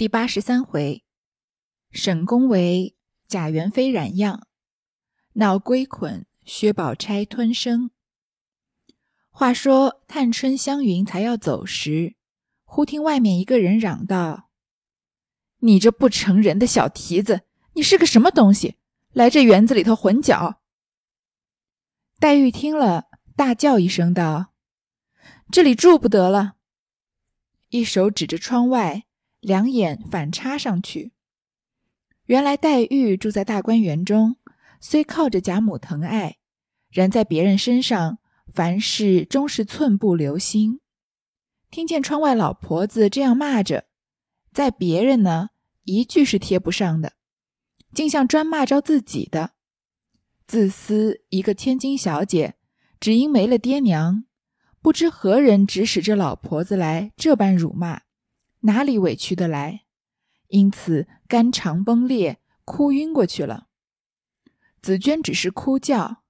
第八十三回，沈公为贾元妃染样，闹归捆薛宝钗吞生。话说探春、湘云才要走时，忽听外面一个人嚷道：“你这不成人的小蹄子，你是个什么东西，来这园子里头混搅？”黛玉听了，大叫一声道：“这里住不得了！”一手指着窗外。两眼反插上去。原来黛玉住在大观园中，虽靠着贾母疼爱，然在别人身上凡事终是寸步留心。听见窗外老婆子这样骂着，在别人呢一句是贴不上的，竟像专骂着自己的。自私一个千金小姐，只因没了爹娘，不知何人指使这老婆子来这般辱骂。哪里委屈得来？因此肝肠崩裂，哭晕过去了。紫娟只是哭叫：“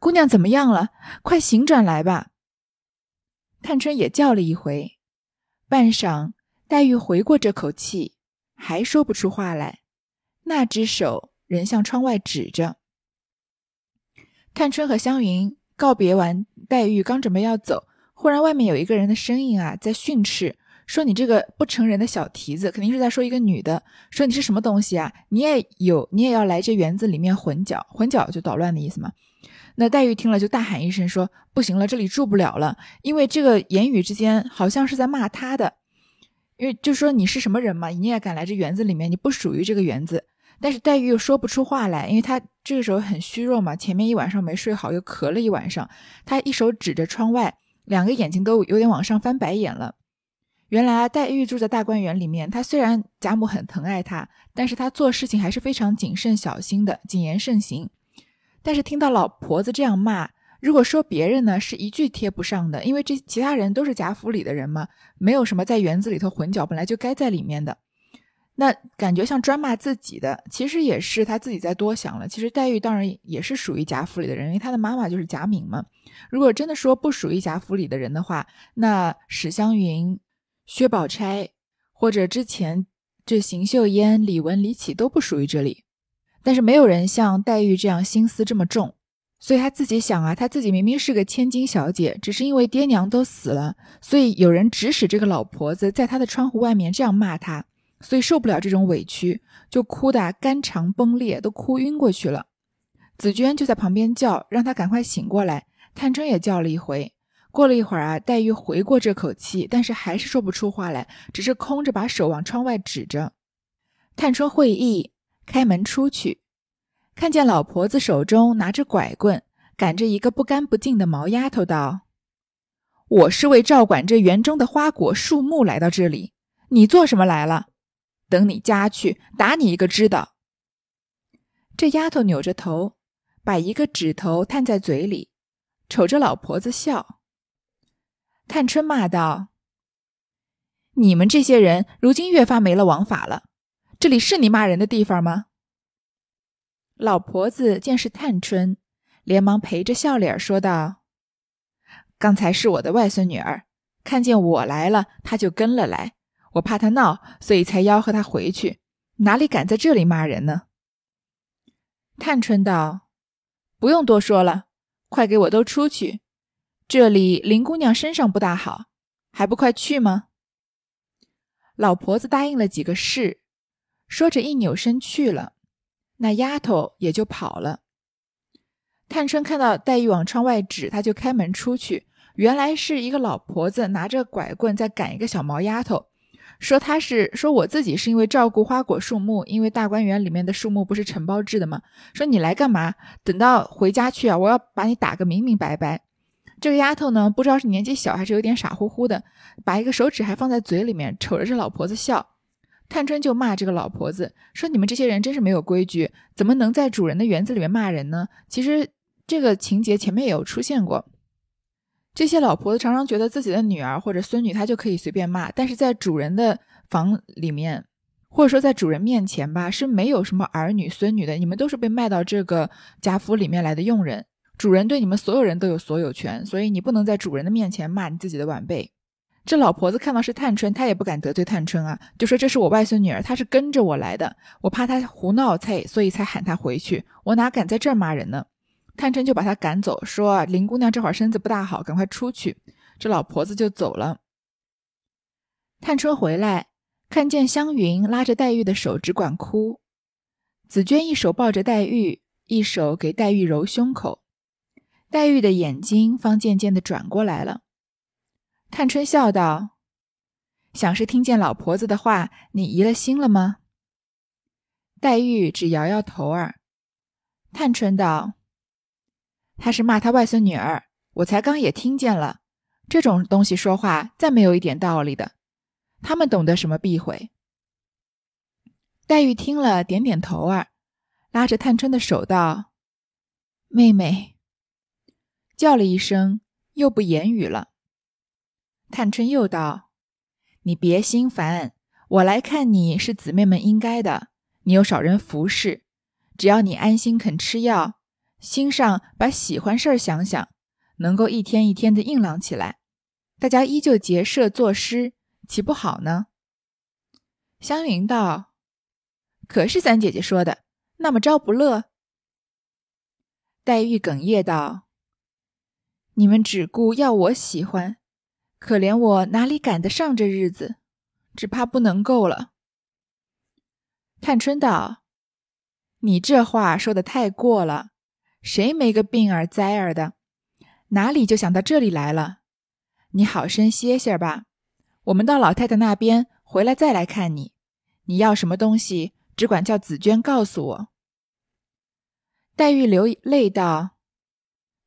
姑娘怎么样了？快醒转来吧！”探春也叫了一回，半晌，黛玉回过这口气，还说不出话来。那只手仍向窗外指着。探春和湘云告别完黛玉，刚准备要走，忽然外面有一个人的声音啊，在训斥。说你这个不成人的小蹄子，肯定是在说一个女的。说你是什么东西啊？你也有，你也要来这园子里面混搅，混搅就捣乱的意思嘛。那黛玉听了就大喊一声说：“不行了，这里住不了了。”因为这个言语之间好像是在骂她的，因为就说你是什么人嘛，你也敢来这园子里面？你不属于这个园子。但是黛玉又说不出话来，因为她这个时候很虚弱嘛，前面一晚上没睡好，又咳了一晚上。她一手指着窗外，两个眼睛都有点往上翻白眼了。原来黛玉住在大观园里面，她虽然贾母很疼爱她，但是她做事情还是非常谨慎小心的，谨言慎行。但是听到老婆子这样骂，如果说别人呢，是一句贴不上的，因为这其他人都是贾府里的人嘛，没有什么在园子里头混搅，本来就该在里面的。那感觉像专骂自己的，其实也是他自己在多想了。其实黛玉当然也是属于贾府里的人，因为她的妈妈就是贾敏嘛。如果真的说不属于贾府里的人的话，那史湘云。薛宝钗，或者之前这邢岫烟、李文、李绮都不属于这里，但是没有人像黛玉这样心思这么重，所以她自己想啊，她自己明明是个千金小姐，只是因为爹娘都死了，所以有人指使这个老婆子在她的窗户外面这样骂她，所以受不了这种委屈，就哭得肝肠崩裂，都哭晕过去了。紫娟就在旁边叫，让她赶快醒过来。探春也叫了一回。过了一会儿啊，黛玉回过这口气，但是还是说不出话来，只是空着把手往窗外指着。探春会意，开门出去，看见老婆子手中拿着拐棍，赶着一个不干不净的毛丫头，道：“我是为照管这园中的花果树木来到这里，你做什么来了？等你家去，打你一个知道。”这丫头扭着头，把一个指头探在嘴里，瞅着老婆子笑。探春骂道：“你们这些人，如今越发没了王法了。这里是你骂人的地方吗？”老婆子见是探春，连忙陪着笑脸说道：“刚才是我的外孙女儿，看见我来了，她就跟了来。我怕她闹，所以才吆喝她回去。哪里敢在这里骂人呢？”探春道：“不用多说了，快给我都出去。”这里林姑娘身上不大好，还不快去吗？老婆子答应了几个是，说着一扭身去了，那丫头也就跑了。探春看到黛玉往窗外指，她就开门出去，原来是一个老婆子拿着拐棍在赶一个小毛丫头，说她是说我自己是因为照顾花果树木，因为大观园里面的树木不是承包制的吗？说你来干嘛？等到回家去啊，我要把你打个明明白白。这个丫头呢，不知道是年纪小还是有点傻乎乎的，把一个手指还放在嘴里面，瞅着这老婆子笑。探春就骂这个老婆子说：“你们这些人真是没有规矩，怎么能在主人的园子里面骂人呢？”其实这个情节前面也有出现过。这些老婆子常常觉得自己的女儿或者孙女，她就可以随便骂，但是在主人的房里面，或者说在主人面前吧，是没有什么儿女孙女的，你们都是被卖到这个贾府里面来的佣人。主人对你们所有人都有所有权，所以你不能在主人的面前骂你自己的晚辈。这老婆子看到是探春，她也不敢得罪探春啊，就说这是我外孙女儿，她是跟着我来的，我怕她胡闹，才所以才喊她回去，我哪敢在这儿骂人呢？探春就把她赶走，说林姑娘这会儿身子不大好，赶快出去。这老婆子就走了。探春回来，看见湘云拉着黛玉的手，只管哭。紫娟一手抱着黛玉，一手给黛玉揉胸口，黛玉的眼睛方渐渐的转过来了。探春笑道：“想是听见老婆子的话，你移了心了吗？”黛玉只摇摇头儿。探春道：“他是骂他外孙女儿，我才刚也听见了。这种东西说话，再没有一点道理的。他们懂得什么避讳？”黛玉听了，点点头儿，拉着探春的手道：“妹妹。”叫了一声，又不言语了。探春又道：“你别心烦，我来看你是姊妹们应该的。你又少人服侍，只要你安心肯吃药，心上把喜欢事儿想想，能够一天一天的硬朗起来，大家依旧结社作诗，岂不好呢？”湘云道：“可是三姐姐说的，那么着不乐。”黛玉哽咽道：“你们只顾要我喜欢。”可怜我哪里赶得上这日子，只怕不能够了。探春道：“你这话说的太过了，谁没个病儿灾儿的？哪里就想到这里来了？你好生歇歇吧，我们到老太太那边回来再来看你。你要什么东西，只管叫紫娟告诉我。”黛玉流泪道：“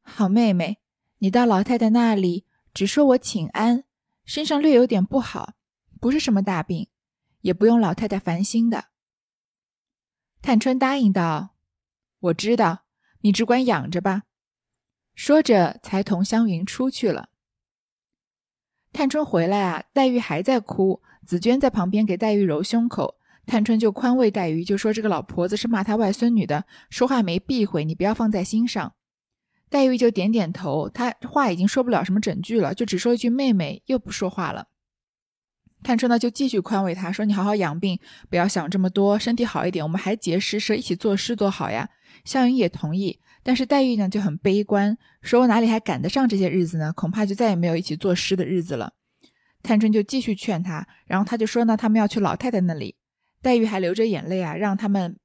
好妹妹，你到老太太那里。”只说我请安，身上略有点不好，不是什么大病，也不用老太太烦心的。探春答应道：“我知道，你只管养着吧。”说着，才同湘云出去了。探春回来啊，黛玉还在哭，紫娟在旁边给黛玉揉胸口，探春就宽慰黛玉，就说：“这个老婆子是骂她外孙女的，说话没避讳，你不要放在心上。”黛玉就点点头，她话已经说不了什么整句了，就只说一句“妹妹”，又不说话了。探春呢，就继续宽慰她说：“你好好养病，不要想这么多，身体好一点，我们还结诗社一起作诗多好呀。”湘云也同意，但是黛玉呢就很悲观，说：“我哪里还赶得上这些日子呢？恐怕就再也没有一起作诗的日子了。”探春就继续劝她，然后她就说呢：“他们要去老太太那里。”黛玉还流着眼泪啊，让他们。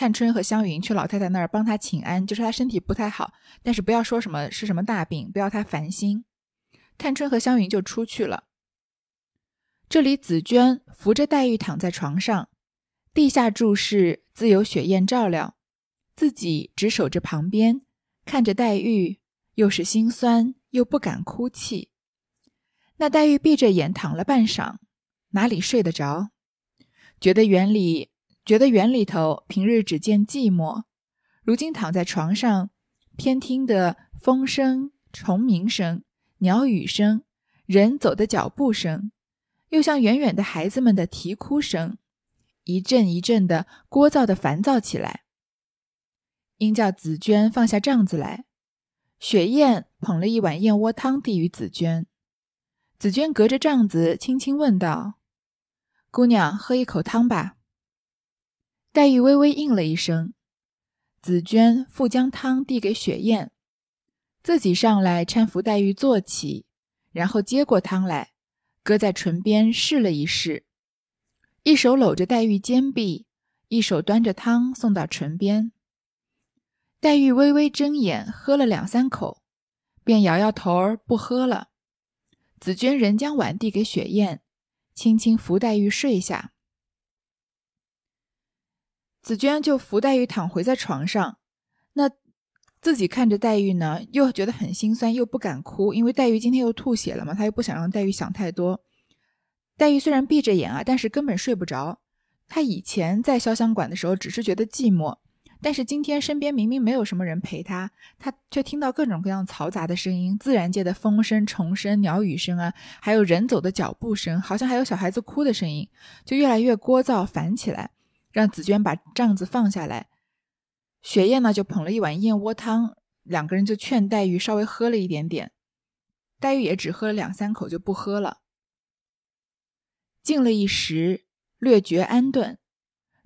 探春和湘云去老太太那儿帮她请安，就说她身体不太好，但是不要说什么是什么大病，不要她烦心。探春和湘云就出去了。这里紫娟扶着黛玉躺在床上，地下注视自有雪雁照料，自己只守着旁边，看着黛玉，又是心酸又不敢哭泣。那黛玉闭着眼躺了半晌，哪里睡得着？觉得园里。觉得园里头平日只见寂寞，如今躺在床上，偏听得风声、虫鸣声、鸟语声、人走的脚步声，又像远远的孩子们的啼哭声，一阵一阵的聒噪的烦躁起来。应叫紫娟放下帐子来，雪雁捧了一碗燕窝汤递与紫娟，紫娟隔着帐子轻轻问道：“姑娘，喝一口汤吧。”黛玉微微应了一声，紫娟复将汤递给雪雁，自己上来搀扶黛玉坐起，然后接过汤来，搁在唇边试了一试，一手搂着黛玉肩臂，一手端着汤送到唇边。黛玉微微睁眼，喝了两三口，便摇摇头儿不喝了。紫娟仍将碗递给雪雁，轻轻扶黛玉睡下。紫娟就扶黛玉躺回在床上，那自己看着黛玉呢，又觉得很心酸，又不敢哭，因为黛玉今天又吐血了嘛，她又不想让黛玉想太多。黛玉虽然闭着眼啊，但是根本睡不着。她以前在潇湘馆的时候，只是觉得寂寞，但是今天身边明明没有什么人陪她，她却听到各种各样嘈杂的声音，自然界的风声、虫声、鸟语声啊，还有人走的脚步声，好像还有小孩子哭的声音，就越来越聒噪烦起来。让紫娟把帐子放下来，雪雁呢就捧了一碗燕窝汤，两个人就劝黛玉稍微喝了一点点，黛玉也只喝了两三口就不喝了。静了一时，略觉安顿。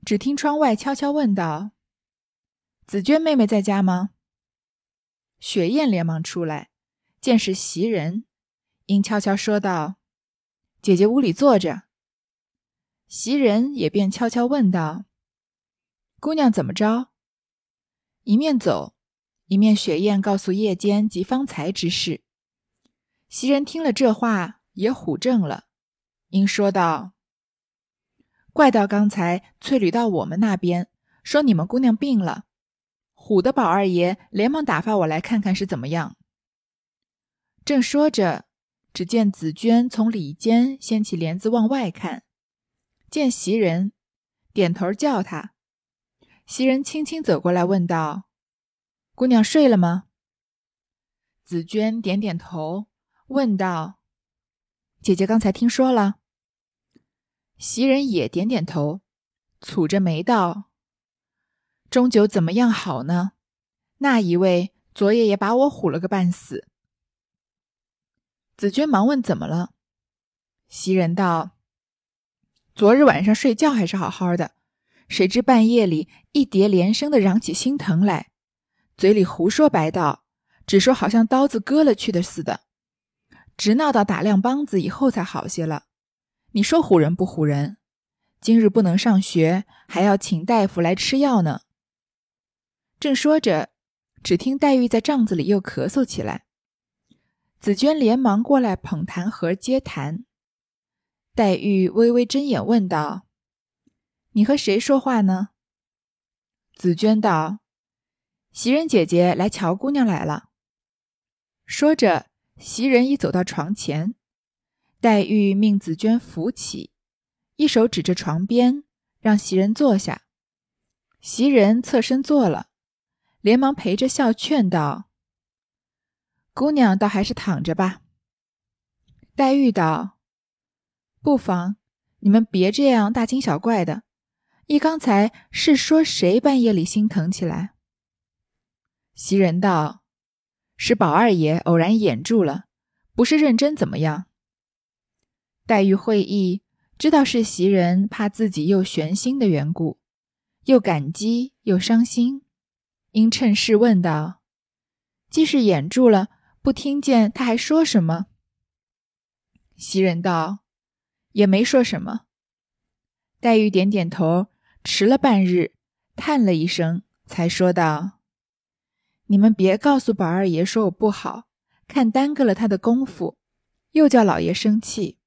只听窗外悄悄问道：“紫娟妹妹在家吗？”雪雁连忙出来，见是袭人，应悄悄说道：“姐姐屋里坐着。”袭人也便悄悄问道：“姑娘怎么着？”一面走，一面雪雁告诉夜间及方才之事。袭人听了这话，也唬怔了，应说道。怪到刚才翠缕到我们那边说你们姑娘病了，唬的宝二爷连忙打发我来看看是怎么样。正说着，只见紫娟从里间掀起帘子往外看，见袭人，点头叫她。袭人轻轻走过来问道：“姑娘睡了吗？”紫娟点点头，问道：“姐姐刚才听说了？”袭人也点点头，蹙着眉道：“终究怎么样好呢？那一位昨夜也把我唬了个半死。”紫娟忙问：“怎么了？”袭人道：“昨日晚上睡觉还是好好的，谁知半夜里一叠连声的嚷起心疼来，嘴里胡说白道，只说好像刀子割了去的似的，直闹到打亮梆子以后才好些了。”你说唬人不唬人？今日不能上学，还要请大夫来吃药呢。正说着，只听黛玉在帐子里又咳嗽起来。紫娟连忙过来捧痰盒接痰。黛玉微微睁眼问道：“你和谁说话呢？”紫娟道：“袭人姐姐来瞧姑娘来了。”说着，袭人已走到床前。黛玉命紫娟扶起，一手指着床边，让袭人坐下。袭人侧身坐了，连忙陪着笑劝道：“姑娘倒还是躺着吧。”黛玉道：“不妨，你们别这样大惊小怪的。一刚才是说谁半夜里心疼起来？”袭人道：“是宝二爷偶然掩住了，不是认真怎么样？”黛玉会意，知道是袭人怕自己又悬心的缘故，又感激又伤心，因趁势问道：“既是掩住了，不听见他还说什么？”袭人道：“也没说什么。”黛玉点点头，迟了半日，叹了一声，才说道：“你们别告诉宝二爷说我不好，看耽搁了他的功夫，又叫老爷生气。”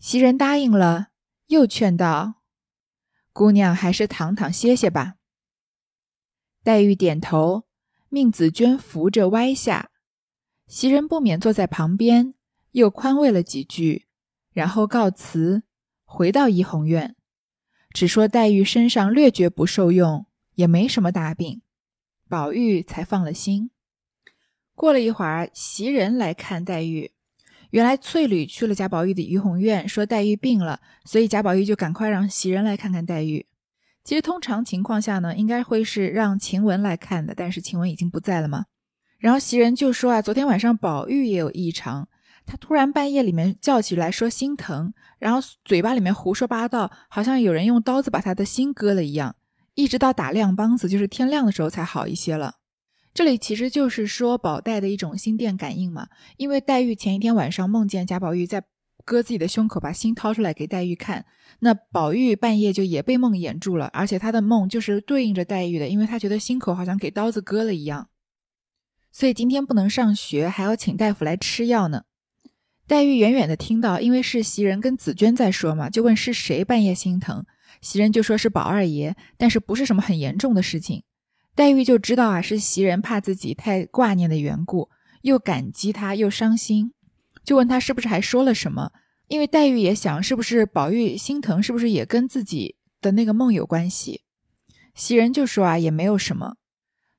袭人答应了，又劝道：“姑娘还是躺躺歇歇吧。”黛玉点头，命紫鹃扶着歪下。袭人不免坐在旁边，又宽慰了几句，然后告辞，回到怡红院，只说黛玉身上略觉不受用，也没什么大病，宝玉才放了心。过了一会儿，袭人来看黛玉。原来翠缕去了贾宝玉的怡红院，说黛玉病了，所以贾宝玉就赶快让袭人来看看黛玉。其实通常情况下呢，应该会是让晴雯来看的，但是晴雯已经不在了嘛。然后袭人就说啊，昨天晚上宝玉也有异常，他突然半夜里面叫起来说心疼，然后嘴巴里面胡说八道，好像有人用刀子把他的心割了一样，一直到打亮梆子，就是天亮的时候才好一些了。这里其实就是说宝黛的一种心电感应嘛，因为黛玉前一天晚上梦见贾宝玉在割自己的胸口，把心掏出来给黛玉看，那宝玉半夜就也被梦魇住了，而且他的梦就是对应着黛玉的，因为他觉得心口好像给刀子割了一样，所以今天不能上学，还要请大夫来吃药呢。黛玉远远的听到，因为是袭人跟紫娟在说嘛，就问是谁半夜心疼，袭人就说是宝二爷，但是不是什么很严重的事情。黛玉就知道啊，是袭人怕自己太挂念的缘故，又感激他，又伤心，就问他是不是还说了什么。因为黛玉也想，是不是宝玉心疼，是不是也跟自己的那个梦有关系？袭人就说啊，也没有什么。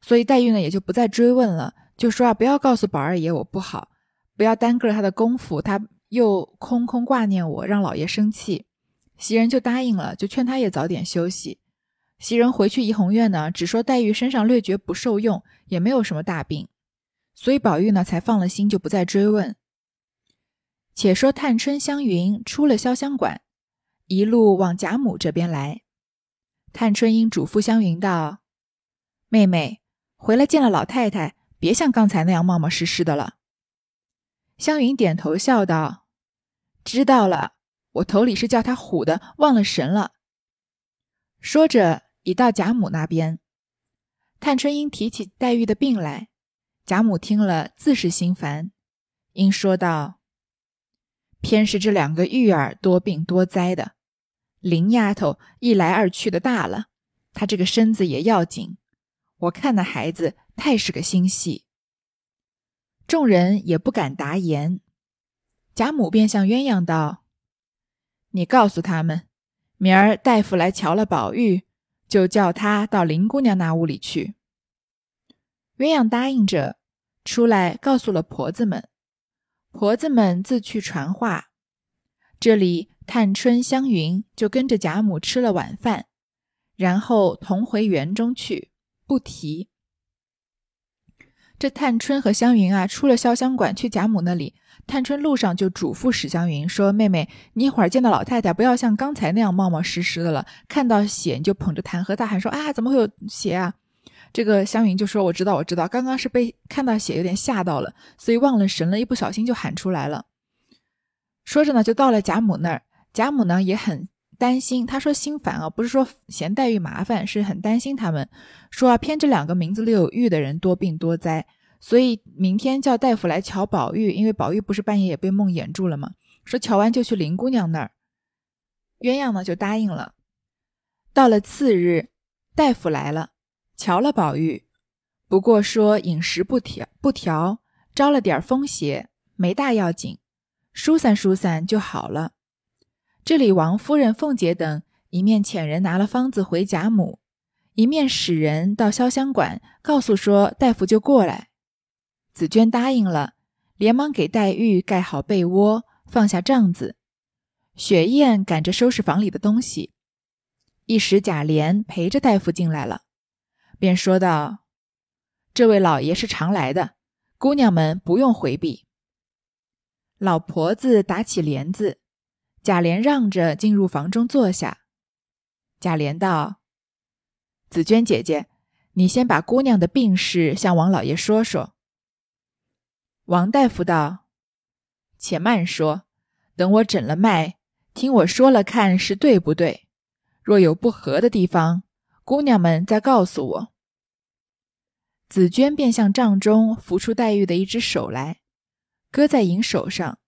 所以黛玉呢，也就不再追问了，就说啊，不要告诉宝二爷我不好，不要耽搁了他的功夫，他又空空挂念我，让老爷生气。袭人就答应了，就劝他也早点休息。袭人回去怡红院呢，只说黛玉身上略觉不受用，也没有什么大病，所以宝玉呢才放了心，就不再追问。且说探春、湘云出了潇湘馆，一路往贾母这边来。探春因嘱咐湘云道：“妹妹回来见了老太太，别像刚才那样冒冒失失的了。”湘云点头笑道：“知道了，我头里是叫他唬的，忘了神了。”说着，已到贾母那边。探春因提起黛玉的病来，贾母听了自是心烦，因说道：“偏是这两个玉儿多病多灾的。”林丫头一来二去的大了，她这个身子也要紧。我看那孩子太是个心细。众人也不敢答言。贾母便向鸳鸯道：“你告诉他们，明儿大夫来瞧了宝玉，就叫他到林姑娘那屋里去。”鸳鸯答应着，出来告诉了婆子们。婆子们自去传话。这里。探春、湘云就跟着贾母吃了晚饭，然后同回园中去，不提。这探春和湘云啊，出了潇湘馆去贾母那里。探春路上就嘱咐史湘云说：“妹妹，你一会儿见到老太太，不要像刚才那样冒冒失失的了。看到血你就捧着痰盒大喊说：‘啊，怎么会有血啊？’这个湘云就说：‘我知道，我知道，刚刚是被看到血有点吓到了，所以忘了神了，一不小心就喊出来了。’说着呢，就到了贾母那儿。”贾母呢也很担心，他说心烦啊，不是说嫌黛玉麻烦，是很担心他们。说啊，偏这两个名字里有玉的人多病多灾，所以明天叫大夫来瞧宝玉，因为宝玉不是半夜也被梦魇住了吗？说瞧完就去林姑娘那儿。鸳鸯呢就答应了。到了次日，大夫来了，瞧了宝玉，不过说饮食不调不调，招了点风邪，没大要紧，疏散疏散就好了。这里王夫人、凤姐等一面遣人拿了方子回贾母，一面使人到潇湘馆告诉说大夫就过来。紫娟答应了，连忙给黛玉盖好被窝，放下帐子。雪雁赶着收拾房里的东西，一时贾琏陪着大夫进来了，便说道：“这位老爷是常来的，姑娘们不用回避。”老婆子打起帘子。贾琏让着进入房中坐下。贾琏道：“紫娟姐姐，你先把姑娘的病事向王老爷说说。”王大夫道：“且慢说，等我诊了脉，听我说了看是对不对。若有不合的地方，姑娘们再告诉我。”紫娟便向帐中扶出黛玉的一只手来，搁在银手上。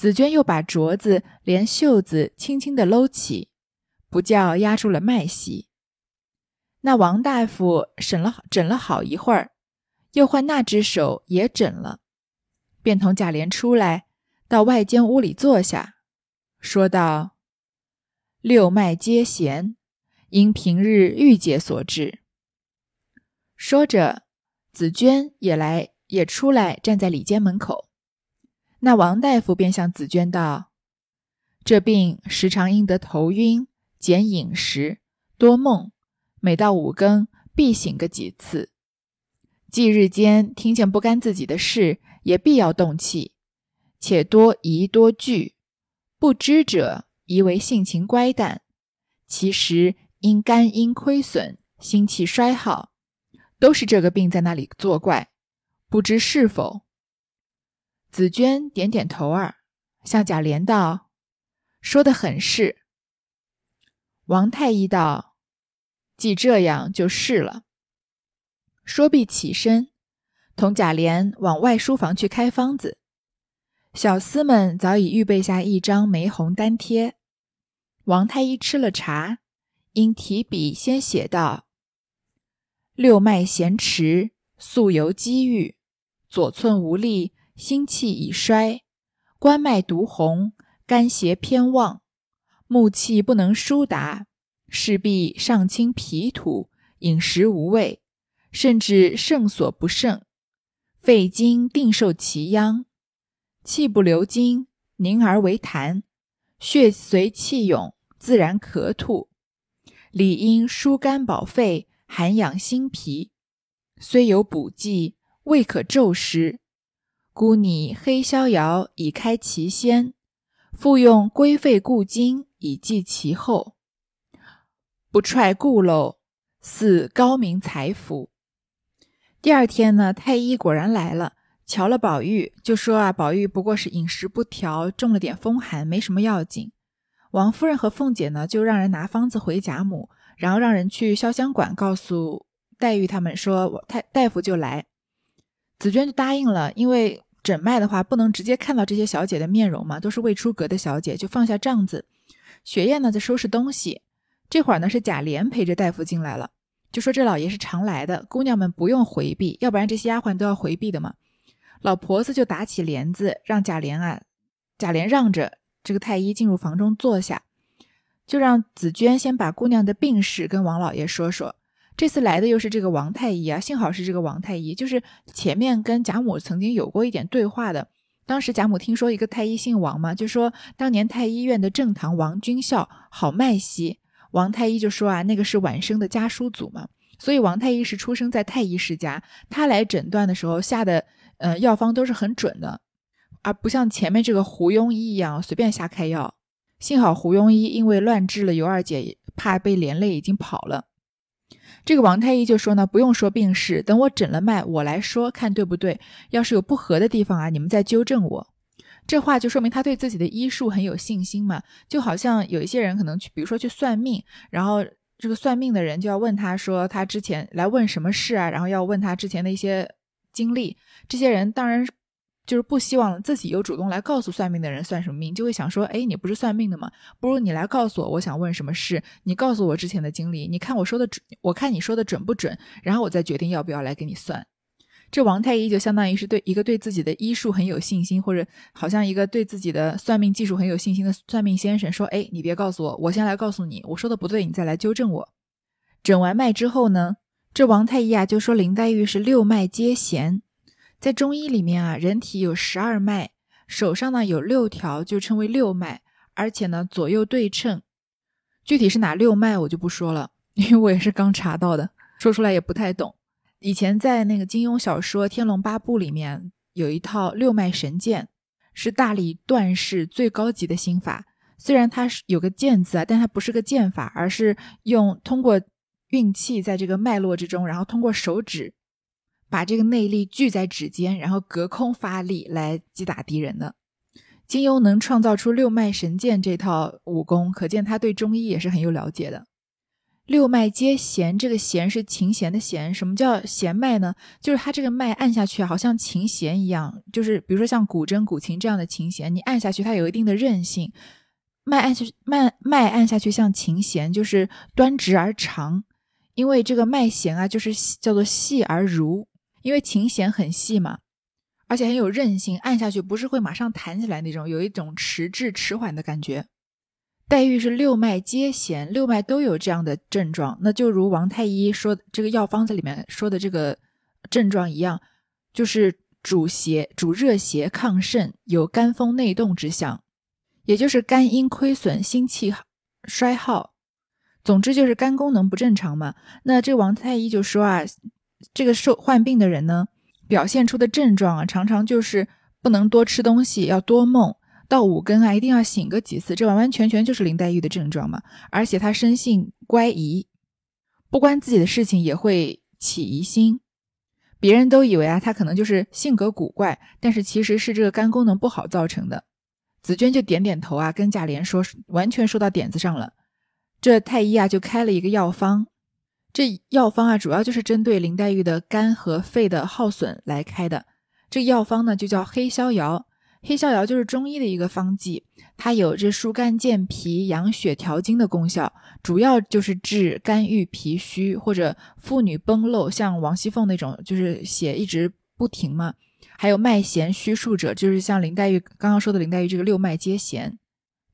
紫娟又把镯子连袖子轻轻地搂起，不叫压住了脉息。那王大夫审了诊了好一会儿，又换那只手也诊了，便同贾琏出来，到外间屋里坐下，说道：“六脉皆弦，因平日郁结所致。”说着，紫娟也来也出来，站在里间门口。那王大夫便向紫娟道：“这病时常因得头晕、减饮食、多梦，每到五更必醒个几次。既日间听见不干自己的事，也必要动气，且多疑多惧。不知者疑为性情乖淡，其实因肝阴亏损、心气衰耗，都是这个病在那里作怪，不知是否。”紫娟点点头儿，向贾琏道：“说的很是。”王太医道：“既这样，就是了。”说毕起身，同贾琏往外书房去开方子。小厮们早已预备下一张玫红单贴。王太医吃了茶，因提笔先写道：“六脉弦迟，素由积郁，左寸无力。”心气已衰，关脉独红，肝邪偏旺，木气不能疏达，势必上清脾土，饮食无味，甚至肾所不胜，肺经定受其殃，气不流经，凝而为痰，血随气涌，自然咳吐，理应疏肝保肺，涵养心脾，虽有补剂，未可骤施。孤拟黑逍遥以开其先，复用规费固金以济其后，不踹故陋，似高明才府。第二天呢，太医果然来了，瞧了宝玉，就说啊，宝玉不过是饮食不调，中了点风寒，没什么要紧。王夫人和凤姐呢，就让人拿方子回贾母，然后让人去潇湘馆告诉黛玉他们说，太大夫就来。紫娟就答应了，因为诊脉的话不能直接看到这些小姐的面容嘛，都是未出阁的小姐，就放下帐子。雪雁呢在收拾东西，这会儿呢是贾琏陪着大夫进来了。就说这老爷是常来的，姑娘们不用回避，要不然这些丫鬟都要回避的嘛。老婆子就打起帘子，让贾琏啊，贾琏让着这个太医进入房中坐下，就让紫娟先把姑娘的病史跟王老爷说说。这次来的又是这个王太医啊，幸好是这个王太医，就是前面跟贾母曾经有过一点对话的。当时贾母听说一个太医姓王嘛，就说当年太医院的正堂王君孝好脉息。王太医就说啊，那个是晚生的家书祖嘛，所以王太医是出生在太医世家，他来诊断的时候下的呃药方都是很准的，而不像前面这个胡庸医一样随便瞎开药。幸好胡庸医因为乱治了尤二姐，怕被连累，已经跑了。这个王太医就说呢，不用说病史，等我诊了脉，我来说看对不对。要是有不合的地方啊，你们再纠正我。这话就说明他对自己的医术很有信心嘛，就好像有一些人可能去，比如说去算命，然后这个算命的人就要问他说他之前来问什么事啊，然后要问他之前的一些经历。这些人当然就是不希望自己有主动来告诉算命的人算什么命，就会想说，哎，你不是算命的吗？不如你来告诉我，我想问什么事，你告诉我之前的经历，你看我说的准，我看你说的准不准，然后我再决定要不要来给你算。这王太医就相当于是对一个对自己的医术很有信心，或者好像一个对自己的算命技术很有信心的算命先生说：“哎，你别告诉我，我先来告诉你，我说的不对，你再来纠正我。”诊完脉之后呢，这王太医啊就说林黛玉是六脉皆弦，在中医里面啊，人体有十二脉，手上呢有六条，就称为六脉，而且呢左右对称。具体是哪六脉我就不说了，因为我也是刚查到的，说出来也不太懂。以前在那个金庸小说《天龙八部》里面有一套六脉神剑，是大理段氏最高级的心法。虽然它是有个剑字啊，但它不是个剑法，而是用通过运气在这个脉络之中，然后通过手指把这个内力聚在指尖，然后隔空发力来击打敌人的。金庸能创造出六脉神剑这套武功，可见他对中医也是很有了解的。六脉皆弦，这个弦是琴弦的弦。什么叫弦脉呢？就是它这个脉按下去，好像琴弦一样。就是比如说像古筝、古琴这样的琴弦，你按下去，它有一定的韧性。脉按下去，脉脉按下去像琴弦，就是端直而长。因为这个脉弦啊，就是叫做细而如。因为琴弦很细嘛，而且很有韧性，按下去不是会马上弹起来那种，有一种迟滞、迟缓的感觉。黛玉是六脉皆弦，六脉都有这样的症状，那就如王太医说这个药方子里面说的这个症状一样，就是主邪、主热邪亢盛，有肝风内动之象，也就是肝阴亏损、心气衰耗，总之就是肝功能不正常嘛。那这王太医就说啊，这个受患病的人呢，表现出的症状啊，常常就是不能多吃东西，要多梦。到五更啊，一定要醒个几次，这完完全全就是林黛玉的症状嘛。而且她生性乖疑，不关自己的事情也会起疑心。别人都以为啊，她可能就是性格古怪，但是其实是这个肝功能不好造成的。紫娟就点点头啊，跟贾琏说，完全说到点子上了。这太医啊，就开了一个药方。这药方啊，主要就是针对林黛玉的肝和肺的耗损来开的。这药方呢，就叫黑逍遥。黑逍遥就是中医的一个方剂，它有这疏肝健脾、养血调经的功效，主要就是治肝郁脾虚或者妇女崩漏，像王熙凤那种就是血一直不停嘛。还有脉弦虚数者，就是像林黛玉刚刚说的林黛玉这个六脉皆弦。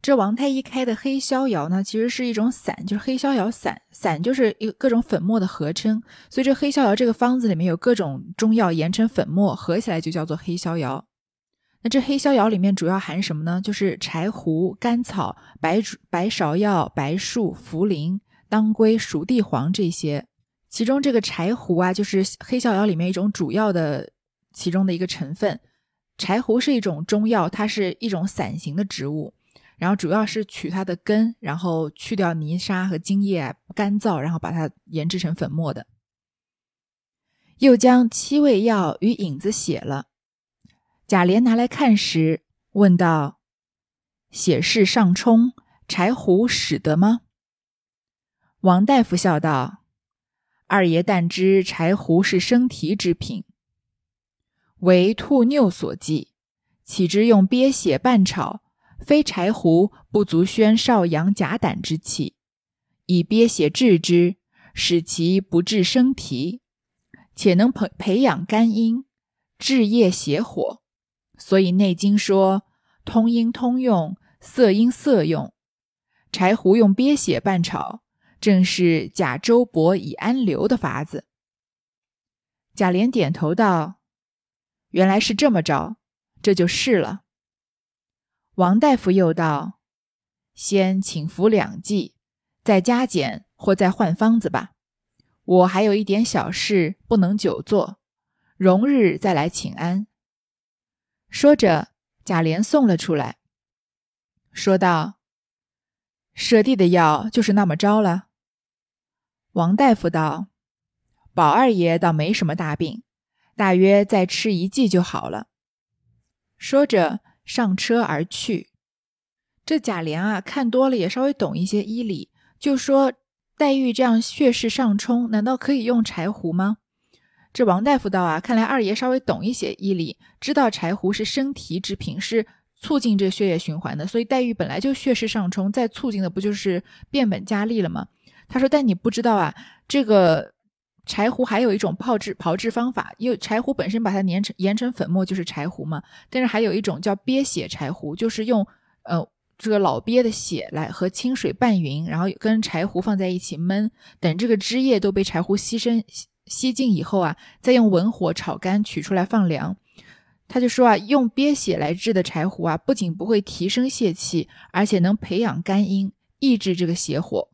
这王太医开的黑逍遥呢，其实是一种散，就是黑逍遥散，散就是一各种粉末的合称，所以这黑逍遥这个方子里面有各种中药研成粉末，合起来就叫做黑逍遥。那这黑逍遥里面主要含什么呢？就是柴胡、甘草、白白芍药、白术、茯苓、当归、熟地黄这些。其中这个柴胡啊，就是黑逍遥里面一种主要的其中的一个成分。柴胡是一种中药，它是一种伞形的植物，然后主要是取它的根，然后去掉泥沙和茎叶，干燥，然后把它研制成粉末的。又将七味药与引子写了。贾琏拿来看时，问道：“写事上冲，柴胡使得吗？”王大夫笑道：“二爷但知柴胡是生提之品，为兔妞所忌，岂知用鳖血拌炒？非柴胡不足宣少阳甲胆之气，以鳖血治之，使其不致生提，且能培培养肝阴，治液邪火。所以《内经》说：通阴通用，色阴色用。柴胡用鳖血拌炒。”正是贾周伯以安流的法子。贾琏点头道：“原来是这么着，这就是了。”王大夫又道：“先请服两剂，再加减或再换方子吧。我还有一点小事，不能久坐，容日再来请安。”说着，贾琏送了出来，说道：“舍弟的药就是那么着了。”王大夫道：“宝二爷倒没什么大病，大约再吃一剂就好了。”说着上车而去。这贾琏啊，看多了也稍微懂一些医理，就说：“黛玉这样血势上冲，难道可以用柴胡吗？”这王大夫道：“啊，看来二爷稍微懂一些医理，知道柴胡是生提之品，是促进这血液循环的。所以黛玉本来就血势上冲，再促进的不就是变本加厉了吗？”他说：“但你不知道啊，这个柴胡还有一种炮制炮制方法，因为柴胡本身把它碾成研成粉末就是柴胡嘛。但是还有一种叫鳖血柴胡，就是用呃这个老鳖的血来和清水拌匀，然后跟柴胡放在一起焖，等这个汁液都被柴胡吸生吸尽以后啊，再用文火炒干，取出来放凉。他就说啊，用鳖血来制的柴胡啊，不仅不会提升泄气，而且能培养肝阴，抑制这个邪火。”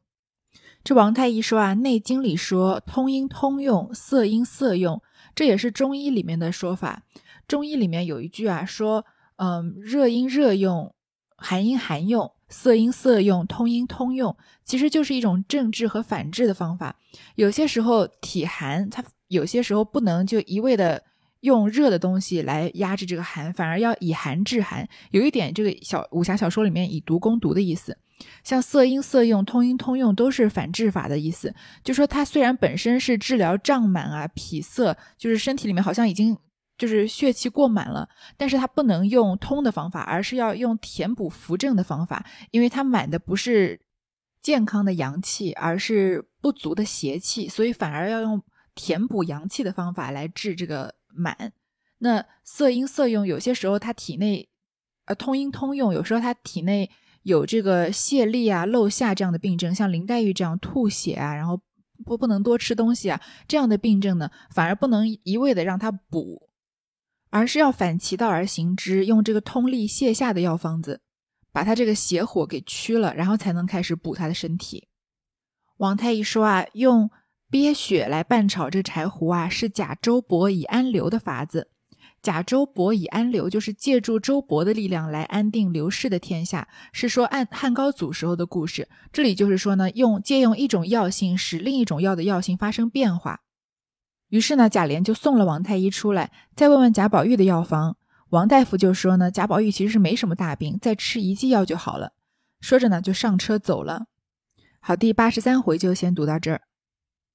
这王太医说啊，《内经》里说通阴通用，色阴色用，这也是中医里面的说法。中医里面有一句啊，说，嗯，热阴热用，寒阴寒用，色阴色用，通阴通用，其实就是一种正治和反治的方法。有些时候体寒，它有些时候不能就一味的用热的东西来压制这个寒，反而要以寒治寒，有一点这个小武侠小说里面以毒攻毒的意思。像色阴色用、通阴通用都是反治法的意思，就说它虽然本身是治疗胀满啊、脾塞，就是身体里面好像已经就是血气过满了，但是它不能用通的方法，而是要用填补扶正的方法，因为它满的不是健康的阳气，而是不足的邪气，所以反而要用填补阳气的方法来治这个满。那色阴色用有些时候他体内，呃，通阴通用有时候他体内。有这个泄痢啊、漏下这样的病症，像林黛玉这样吐血啊，然后不不能多吃东西啊这样的病症呢，反而不能一味的让他补，而是要反其道而行之，用这个通利泻下的药方子，把他这个邪火给驱了，然后才能开始补他的身体。王太医说啊，用鳖血来拌炒这柴胡啊，是贾周伯以安流的法子。贾周伯以安流，就是借助周勃的力量来安定刘氏的天下，是说按汉高祖时候的故事。这里就是说呢，用借用一种药性，使另一种药的药性发生变化。于是呢，贾琏就送了王太医出来，再问问贾宝玉的药方。王大夫就说呢，贾宝玉其实是没什么大病，再吃一剂药就好了。说着呢，就上车走了。好，第八十三回就先读到这儿。